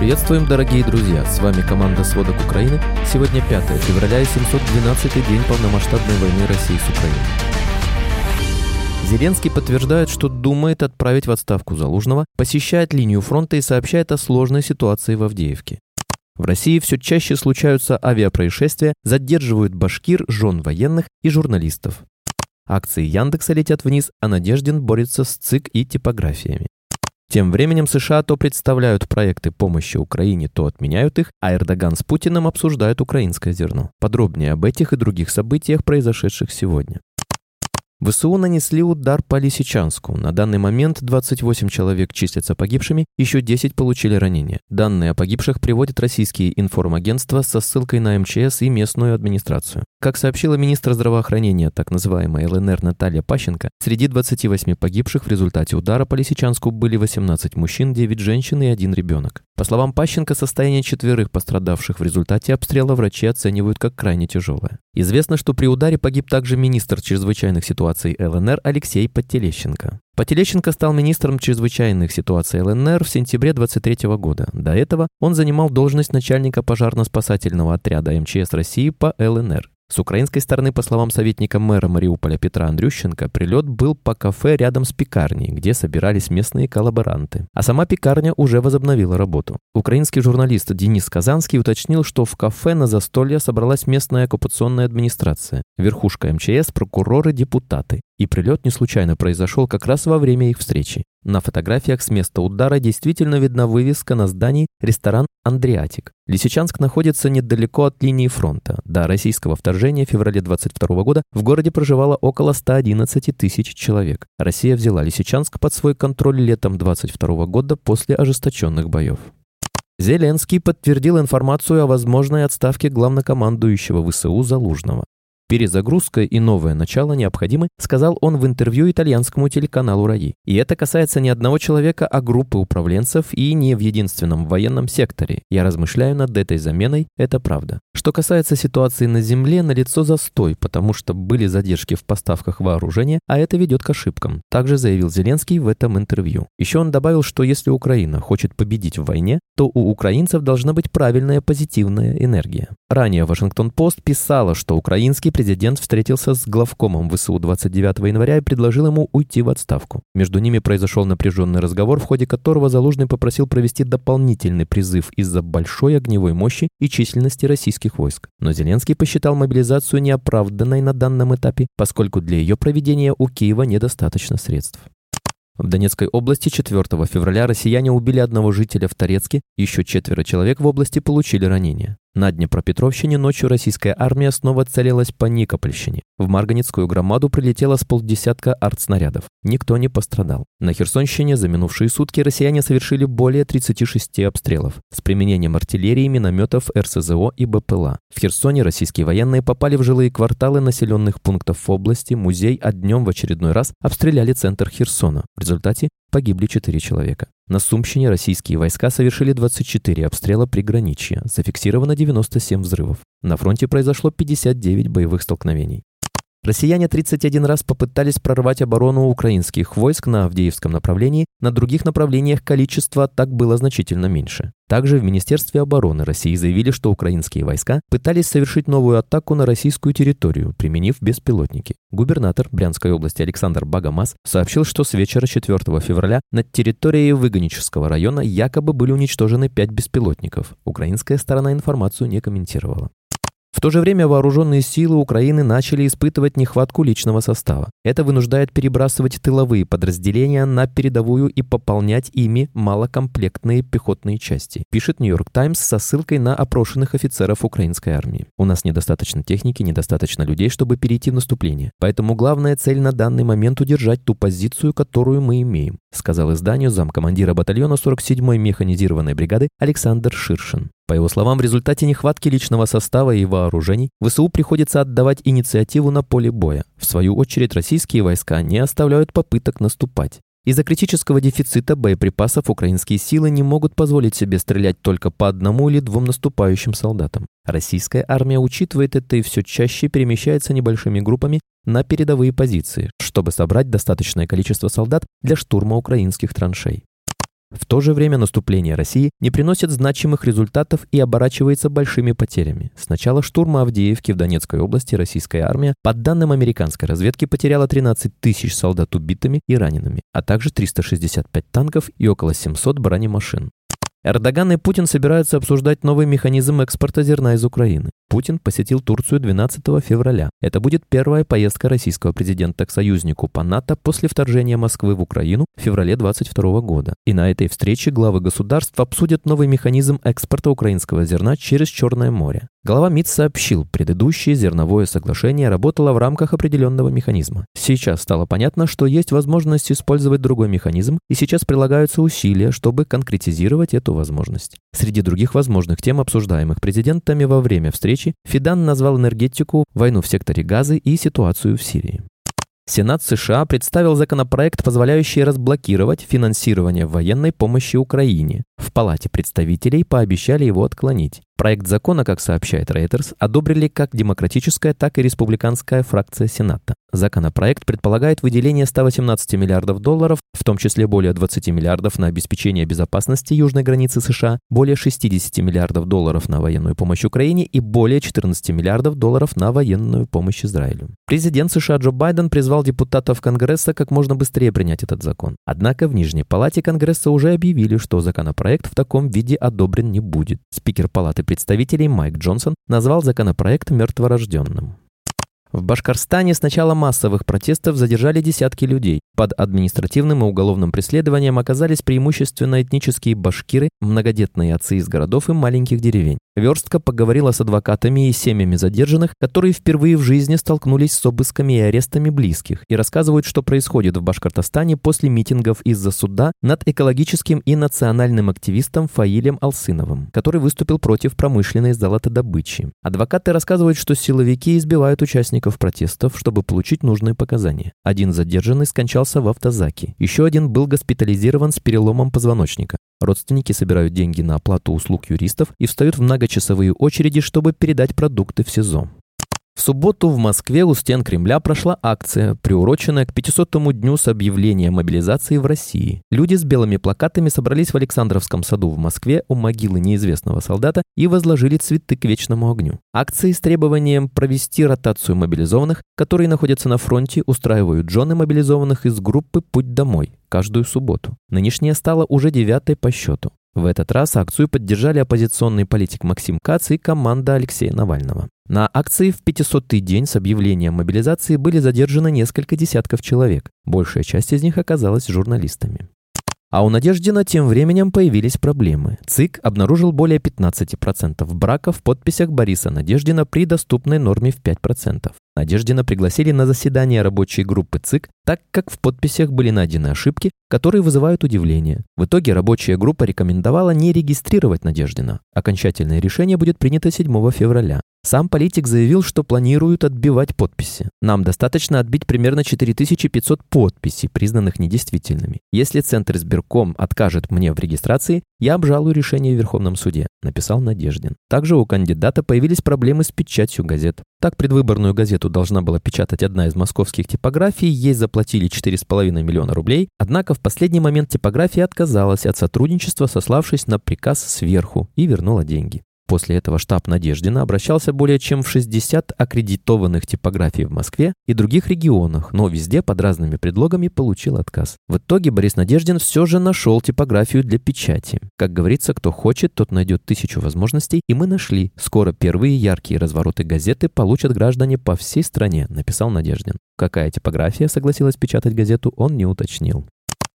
Приветствуем, дорогие друзья! С вами команда «Сводок Украины». Сегодня 5 февраля и 712 день полномасштабной войны России с Украиной. Зеленский подтверждает, что думает отправить в отставку Залужного, посещает линию фронта и сообщает о сложной ситуации в Авдеевке. В России все чаще случаются авиапроисшествия, задерживают башкир, жен военных и журналистов. Акции Яндекса летят вниз, а Надеждин борется с ЦИК и типографиями. Тем временем США то представляют проекты помощи Украине, то отменяют их, а Эрдоган с Путиным обсуждают украинское зерно. Подробнее об этих и других событиях, произошедших сегодня. ВСУ нанесли удар по Лисичанску. На данный момент 28 человек числятся погибшими, еще 10 получили ранения. Данные о погибших приводят российские информагентства со ссылкой на МЧС и местную администрацию. Как сообщила министр здравоохранения, так называемая ЛНР Наталья Пащенко, среди 28 погибших в результате удара по Лисичанску были 18 мужчин, 9 женщин и 1 ребенок. По словам Пащенко, состояние четверых пострадавших в результате обстрела врачи оценивают как крайне тяжелое. Известно, что при ударе погиб также министр чрезвычайных ситуаций ЛНР Алексей Подтелещенко. Подтелещенко стал министром чрезвычайных ситуаций ЛНР в сентябре 23 года. До этого он занимал должность начальника пожарно-спасательного отряда МЧС России по ЛНР. С украинской стороны, по словам советника мэра Мариуполя Петра Андрющенко, прилет был по кафе рядом с пекарней, где собирались местные коллаборанты. А сама пекарня уже возобновила работу. Украинский журналист Денис Казанский уточнил, что в кафе на застолье собралась местная оккупационная администрация, верхушка МЧС, прокуроры, депутаты. И прилет не случайно произошел как раз во время их встречи. На фотографиях с места удара действительно видна вывеска на здании «Ресторан Андриатик». Лисичанск находится недалеко от линии фронта. До российского вторжения в феврале 22 года в городе проживало около 111 тысяч человек. Россия взяла Лисичанск под свой контроль летом 22 года после ожесточенных боев. Зеленский подтвердил информацию о возможной отставке главнокомандующего ВСУ Залужного. Перезагрузка и новое начало необходимы, сказал он в интервью итальянскому телеканалу РАИ. И это касается не одного человека, а группы управленцев и не в единственном военном секторе. Я размышляю над этой заменой, это правда. Что касается ситуации на земле, налицо застой, потому что были задержки в поставках вооружения, а это ведет к ошибкам. Также заявил Зеленский в этом интервью. Еще он добавил, что если Украина хочет победить в войне, то у украинцев должна быть правильная позитивная энергия. Ранее Вашингтон-Пост писала, что украинский президент встретился с главкомом ВСУ 29 января и предложил ему уйти в отставку. Между ними произошел напряженный разговор, в ходе которого Залужный попросил провести дополнительный призыв из-за большой огневой мощи и численности российских войск. Но Зеленский посчитал мобилизацию неоправданной на данном этапе, поскольку для ее проведения у Киева недостаточно средств. В Донецкой области 4 февраля россияне убили одного жителя в Торецке, еще четверо человек в области получили ранения. На Днепропетровщине ночью российская армия снова целилась по Никопольщине. В Марганецкую громаду прилетело с полдесятка артснарядов. Никто не пострадал. На Херсонщине за минувшие сутки россияне совершили более 36 обстрелов с применением артиллерии, минометов, РСЗО и БПЛА. В Херсоне российские военные попали в жилые кварталы населенных пунктов области, музей, а днем в очередной раз обстреляли центр Херсона. В результате погибли 4 человека. На Сумщине российские войска совершили 24 обстрела приграничья, зафиксировано 97 взрывов. На фронте произошло 59 боевых столкновений. Россияне 31 раз попытались прорвать оборону украинских войск на Авдеевском направлении, на других направлениях количество атак было значительно меньше. Также в Министерстве обороны России заявили, что украинские войска пытались совершить новую атаку на российскую территорию, применив беспилотники. Губернатор Брянской области Александр Багамас сообщил, что с вечера 4 февраля над территорией Выгонического района якобы были уничтожены пять беспилотников. Украинская сторона информацию не комментировала. В то же время вооруженные силы Украины начали испытывать нехватку личного состава. Это вынуждает перебрасывать тыловые подразделения на передовую и пополнять ими малокомплектные пехотные части, пишет Нью-Йорк Таймс со ссылкой на опрошенных офицеров украинской армии. У нас недостаточно техники, недостаточно людей, чтобы перейти в наступление. Поэтому главная цель на данный момент удержать ту позицию, которую мы имеем, сказал изданию замкомандира батальона 47-й механизированной бригады Александр Ширшин. По его словам, в результате нехватки личного состава и вооружений ВСУ приходится отдавать инициативу на поле боя. В свою очередь, российские войска не оставляют попыток наступать. Из-за критического дефицита боеприпасов украинские силы не могут позволить себе стрелять только по одному или двум наступающим солдатам. Российская армия учитывает это и все чаще перемещается небольшими группами на передовые позиции, чтобы собрать достаточное количество солдат для штурма украинских траншей. В то же время наступление России не приносит значимых результатов и оборачивается большими потерями. С начала штурма Авдеевки в Донецкой области российская армия, по данным американской разведки, потеряла 13 тысяч солдат убитыми и ранеными, а также 365 танков и около 700 бронемашин. Эрдоган и Путин собираются обсуждать новый механизм экспорта зерна из Украины. Путин посетил Турцию 12 февраля. Это будет первая поездка российского президента к союзнику по НАТО после вторжения Москвы в Украину в феврале 2022 года. И на этой встрече главы государств обсудят новый механизм экспорта украинского зерна через Черное море. Глава МИД сообщил, предыдущее зерновое соглашение работало в рамках определенного механизма. Сейчас стало понятно, что есть возможность использовать другой механизм, и сейчас прилагаются усилия, чтобы конкретизировать эту возможность. Среди других возможных тем, обсуждаемых президентами во время встречи, Фидан назвал энергетику, войну в секторе газы и ситуацию в Сирии. Сенат США представил законопроект, позволяющий разблокировать финансирование военной помощи Украине. В Палате представителей пообещали его отклонить. Проект закона, как сообщает Reuters, одобрили как демократическая, так и республиканская фракция Сената. Законопроект предполагает выделение 118 миллиардов долларов, в том числе более 20 миллиардов на обеспечение безопасности южной границы США, более 60 миллиардов долларов на военную помощь Украине и более 14 миллиардов долларов на военную помощь Израилю. Президент США Джо Байден призвал депутатов Конгресса как можно быстрее принять этот закон. Однако в Нижней Палате Конгресса уже объявили, что законопроект в таком виде одобрен не будет. Спикер Палаты представителей Майк Джонсон назвал законопроект мертворожденным. В Башкорстане с начала массовых протестов задержали десятки людей. Под административным и уголовным преследованием оказались преимущественно этнические башкиры, многодетные отцы из городов и маленьких деревень. Верстка поговорила с адвокатами и семьями задержанных, которые впервые в жизни столкнулись с обысками и арестами близких, и рассказывают, что происходит в Башкортостане после митингов из-за суда над экологическим и национальным активистом Фаилем Алсыновым, который выступил против промышленной золотодобычи. Адвокаты рассказывают, что силовики избивают участников протестов, чтобы получить нужные показания. Один задержанный скончался в автозаке, еще один был госпитализирован с переломом позвоночника. Родственники собирают деньги на оплату услуг юристов и встают в многочасовые очереди, чтобы передать продукты в СИЗО. В субботу в Москве у стен Кремля прошла акция, приуроченная к 500-му дню с объявления мобилизации в России. Люди с белыми плакатами собрались в Александровском саду в Москве у могилы неизвестного солдата и возложили цветы к вечному огню. Акции с требованием провести ротацию мобилизованных, которые находятся на фронте, устраивают жены мобилизованных из группы «Путь домой» каждую субботу. Нынешняя стала уже девятой по счету. В этот раз акцию поддержали оппозиционный политик Максим Кац и команда Алексея Навального. На акции в 500-й день с объявлением мобилизации были задержаны несколько десятков человек. Большая часть из них оказалась журналистами. А у Надеждина тем временем появились проблемы. ЦИК обнаружил более 15% браков в подписях Бориса Надеждина при доступной норме в 5%. Надеждина пригласили на заседание рабочей группы ЦИК, так как в подписях были найдены ошибки, которые вызывают удивление. В итоге рабочая группа рекомендовала не регистрировать Надеждина. Окончательное решение будет принято 7 февраля. Сам политик заявил, что планируют отбивать подписи. Нам достаточно отбить примерно 4500 подписей, признанных недействительными. Если Центр избирком откажет мне в регистрации, я обжалую решение в Верховном суде, написал Надеждин. Также у кандидата появились проблемы с печатью газет. Так предвыборную газету должна была печатать одна из московских типографий, ей заплатили 4,5 миллиона рублей, однако в последний момент типография отказалась от сотрудничества, сославшись на приказ сверху и вернула деньги. После этого штаб Надеждина обращался более чем в 60 аккредитованных типографий в Москве и других регионах, но везде под разными предлогами получил отказ. В итоге Борис Надеждин все же нашел типографию для печати. Как говорится, кто хочет, тот найдет тысячу возможностей, и мы нашли. Скоро первые яркие развороты газеты получат граждане по всей стране, написал Надеждин. Какая типография согласилась печатать газету, он не уточнил.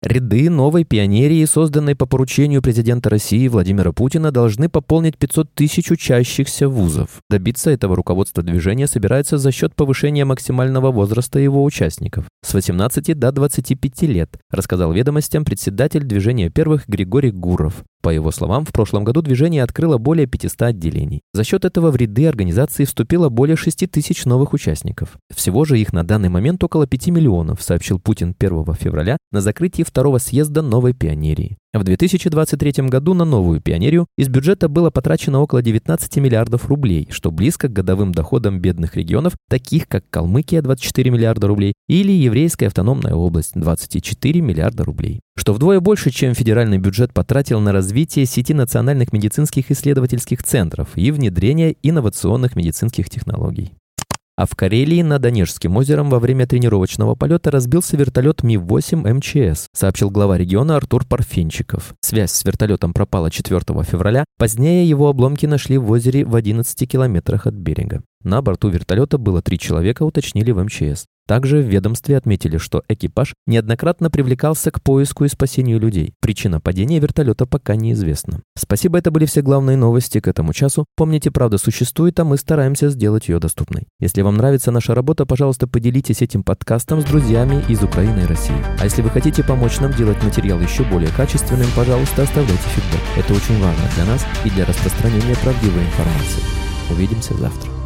Ряды новой пионерии, созданной по поручению президента России Владимира Путина, должны пополнить 500 тысяч учащихся вузов. Добиться этого руководство движения собирается за счет повышения максимального возраста его участников с 18 до 25 лет, рассказал ведомостям председатель движения первых Григорий Гуров. По его словам, в прошлом году движение открыло более 500 отделений. За счет этого в ряды организации вступило более 6 тысяч новых участников. Всего же их на данный момент около 5 миллионов, сообщил Путин 1 февраля на закрытии второго съезда новой пионерии. В 2023 году на новую пионерию из бюджета было потрачено около 19 миллиардов рублей, что близко к годовым доходам бедных регионов, таких как Калмыкия 24 миллиарда рублей или Еврейская автономная область 24 миллиарда рублей. Что вдвое больше, чем федеральный бюджет потратил на развитие сети национальных медицинских исследовательских центров и внедрение инновационных медицинских технологий. А в Карелии над Онежским озером во время тренировочного полета разбился вертолет Ми-8 МЧС, сообщил глава региона Артур Парфенчиков. Связь с вертолетом пропала 4 февраля, позднее его обломки нашли в озере в 11 километрах от берега. На борту вертолета было три человека, уточнили в МЧС. Также в ведомстве отметили, что экипаж неоднократно привлекался к поиску и спасению людей. Причина падения вертолета пока неизвестна. Спасибо, это были все главные новости к этому часу. Помните, правда существует, а мы стараемся сделать ее доступной. Если вам нравится наша работа, пожалуйста, поделитесь этим подкастом с друзьями из Украины и России. А если вы хотите помочь нам делать материал еще более качественным, пожалуйста, оставляйте фидбэк. Это очень важно для нас и для распространения правдивой информации. Увидимся завтра.